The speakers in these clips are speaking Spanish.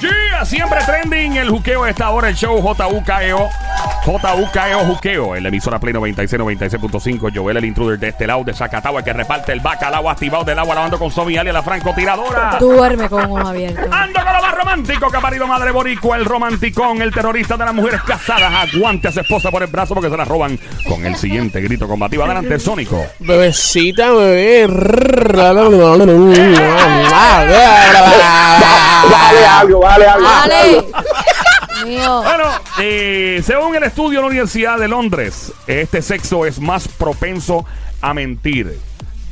Yeah, siempre trending el juqueo de esta hora, el show JUKEO. JUKEO Juqueo, en la emisora Play 96, 96.5. Joel, el intruder de este lado de Zacatau, el que reparte el bacalao activado del agua, lavando con Somi Ali, la francotiradora. Duerme con un abierto. Ando con lo más romántico que ha parido Madre Boricua, el romanticón, el terrorista de las mujeres casadas. Aguante a su esposa por el brazo porque se la roban con el siguiente grito combativo. Adelante, el Sónico. Bebecita, bebé. Vale algo, vale algo. ¡Dale! Bueno, eh, según el estudio de la Universidad de Londres, este sexo es más propenso a mentir.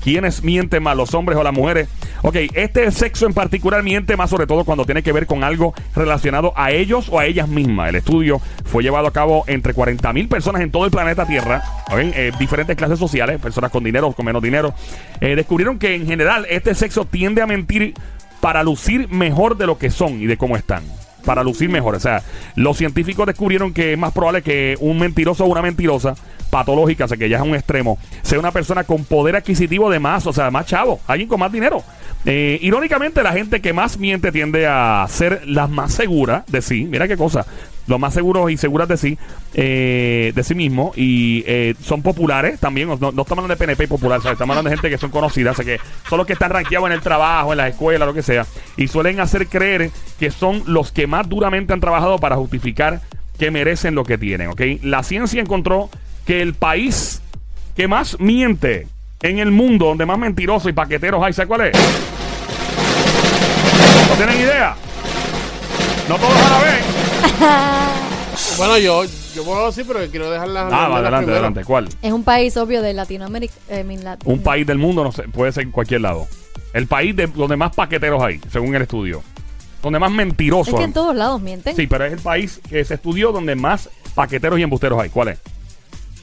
¿Quiénes mienten más, los hombres o las mujeres? Ok, este sexo en particular miente más sobre todo cuando tiene que ver con algo relacionado a ellos o a ellas mismas. El estudio fue llevado a cabo entre 40 mil personas en todo el planeta Tierra. Eh, diferentes clases sociales, personas con dinero, con menos dinero. Eh, descubrieron que en general este sexo tiende a mentir para lucir mejor de lo que son y de cómo están. Para lucir mejor. O sea, los científicos descubrieron que es más probable que un mentiroso o una mentirosa patológica, o sea, que ya es un extremo, sea una persona con poder adquisitivo de más, o sea, más chavo, alguien con más dinero. Eh, irónicamente, la gente que más miente tiende a ser la más segura de sí. Mira qué cosa. Los más seguros y seguras de sí, eh, de sí mismo. Y eh, son populares también. No, no estamos hablando de PNP y popular, ¿sabes? estamos hablando de gente que son conocidas. O que son los que están rankeados en el trabajo, en la escuela, lo que sea. Y suelen hacer creer que son los que más duramente han trabajado para justificar que merecen lo que tienen. ¿ok? La ciencia encontró que el país que más miente en el mundo, donde más mentirosos y paqueteros hay, ¿sabes cuál es? ¿No tienen idea? No todos a la vez. Bueno, yo, yo puedo decir, pero quiero dejar las. Ah, adelante, primeras. adelante. ¿Cuál? Es un país obvio de Latinoamérica. eh, Un país del mundo, no sé, puede ser en cualquier lado. El país de, donde más paqueteros hay, según el estudio. Donde más mentirosos. Es que en hay. todos lados mienten. Sí, pero es el país que se estudió donde más paqueteros y embusteros hay. ¿Cuál es?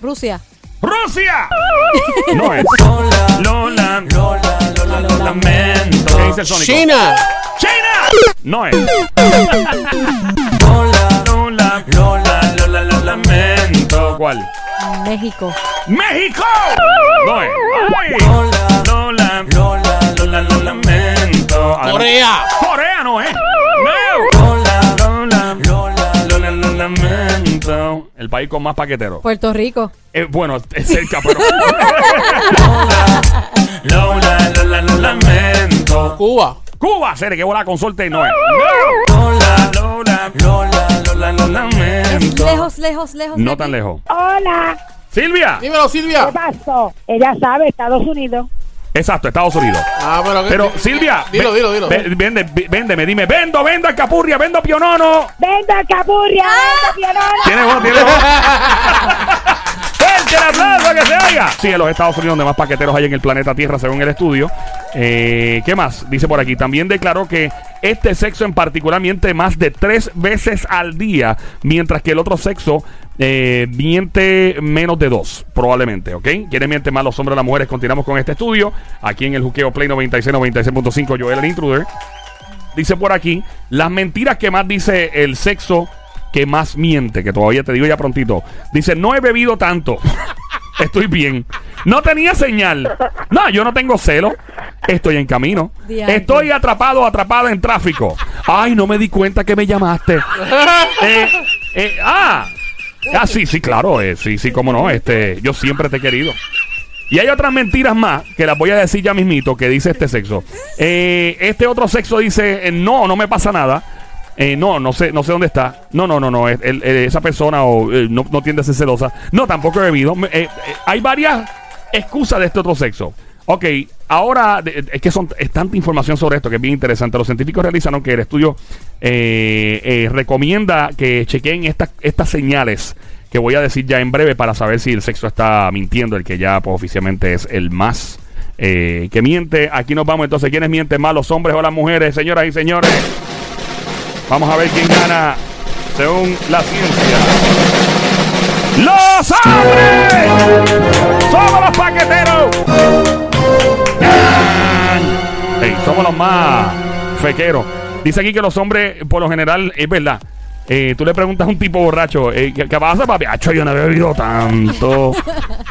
Rusia. ¡Rusia! No es. Lola, Lola, Lola, lo lamento. ¿Qué dice el Sónico? China. ¡China! No es. ¿Cuál? México. ¡México! No es. Lola, Lola, Lola, Lola, lo lamento. Corea. Corea no es. No. Lola, Lola, Lola, Lola, lo lamento. El país con más paqueteros. Puerto Rico. Eh, bueno, es cerca, pero. Lola, Lola, lo lamento. Cuba. Cuba, serie que bola con suerte no es. Lola, Lola, Lola, Lola, lo Es lamento. lejos, lejos, lejos. No tan lejos. Hola, Silvia. Dímelo, Silvia. ¿qué pasó? Ella sabe, Estados Unidos. Exacto, Estados Unidos. Ah, pero. ¿qué- Pero Silvia. Dilo, dilo, dilo. ve- Vende, ve- véndeme, dime. Vendo, vendo a Capurria, vendo a Pionono. ¡Venda Capurria! ¡Venda Pianola! Tiene voz, tiene voz. ¡Fuerte el aplauso que se oiga! Sí, en los Estados Unidos, donde más paqueteros hay en el planeta Tierra, según el estudio. Eh, ¿Qué más? Dice por aquí. También declaró que este sexo en particular miente más de tres veces al día, mientras que el otro sexo eh, miente menos de dos, probablemente, ¿ok? ¿Quiénes mienten más los hombres o las mujeres? Continuamos con este estudio. Aquí en el Juqueo Play 96, 96.5, Joel el Intruder. Dice por aquí, las mentiras que más dice el sexo que más miente, que todavía te digo ya prontito. Dice, no he bebido tanto. Estoy bien. No tenía señal. No, yo no tengo celo. Estoy en camino. Estoy atrapado atrapada en tráfico. Ay, no me di cuenta que me llamaste. Eh, eh, ah. Ah, sí, sí, claro. eh, sí, sí, cómo no. Este, yo siempre te he querido. Y hay otras mentiras más que las voy a decir ya mismito que dice este sexo. Eh, este otro sexo dice, no, no me pasa nada. Eh, no, no sé, no sé dónde está. No, no, no, no. esa persona o, eh, no, tiende a ser celosa. No, tampoco he bebido. Eh, eh, hay varias excusas de este otro sexo. Ok, ahora es que son, es tanta información sobre esto que es bien interesante. Los científicos realizaron que el estudio recomienda que chequen estas estas señales que voy a decir ya en breve para saber si el sexo está mintiendo, el que ya pues, oficialmente es el más que miente. Aquí nos vamos entonces. ¿Quiénes mienten más, los hombres o las mujeres, señoras y señores? Vamos a ver quién gana según la ciencia. ¡Los hombres! ¡Somos los paqueteros! Ey, somos los más fequeros. Dice aquí que los hombres, por lo general, es verdad. Eh, tú le preguntas a un tipo borracho, eh, ¿qué, qué pasa, papi? Acho, yo no he bebido tanto.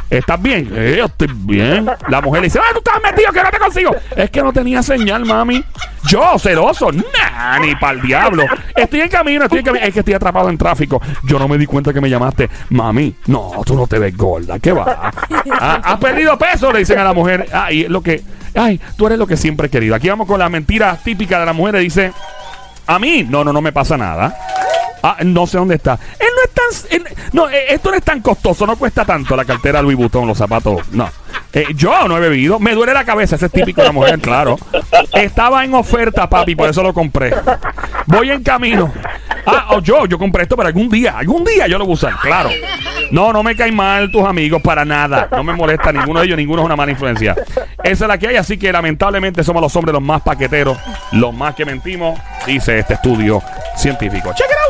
¿Estás bien? Eh, yo estoy bien. La mujer le dice, ah, tú estás metido, que no te consigo. Es que no tenía señal, mami. Yo, celoso, nah, ni para el diablo. Estoy en camino, estoy en camino. Es que estoy atrapado en tráfico. Yo no me di cuenta que me llamaste. Mami, no, tú no te ves gorda. ¿Qué va? Ah, Has perdido peso, le dicen a la mujer. Ah, y lo que. Ay, tú eres lo que siempre he querido. Aquí vamos con la mentira típica de la mujer. Dice, a mí, no, no, no me pasa nada. Ah, no sé dónde está. Él no es tan. no, eh, esto no es tan costoso, no cuesta tanto la cartera Louis Vuitton, los zapatos. No. Eh, yo no he bebido. Me duele la cabeza, ese es típico de la mujer, claro. Estaba en oferta, papi, por eso lo compré. Voy en camino. Ah, o yo, yo compré esto, pero algún día, algún día yo lo voy a usar, claro. No, no me caen mal tus amigos para nada. No me molesta ninguno de ellos, ninguno es una mala influencia. Esa es la que hay, así que lamentablemente somos los hombres los más paqueteros, los más que mentimos, dice este estudio científico. Out.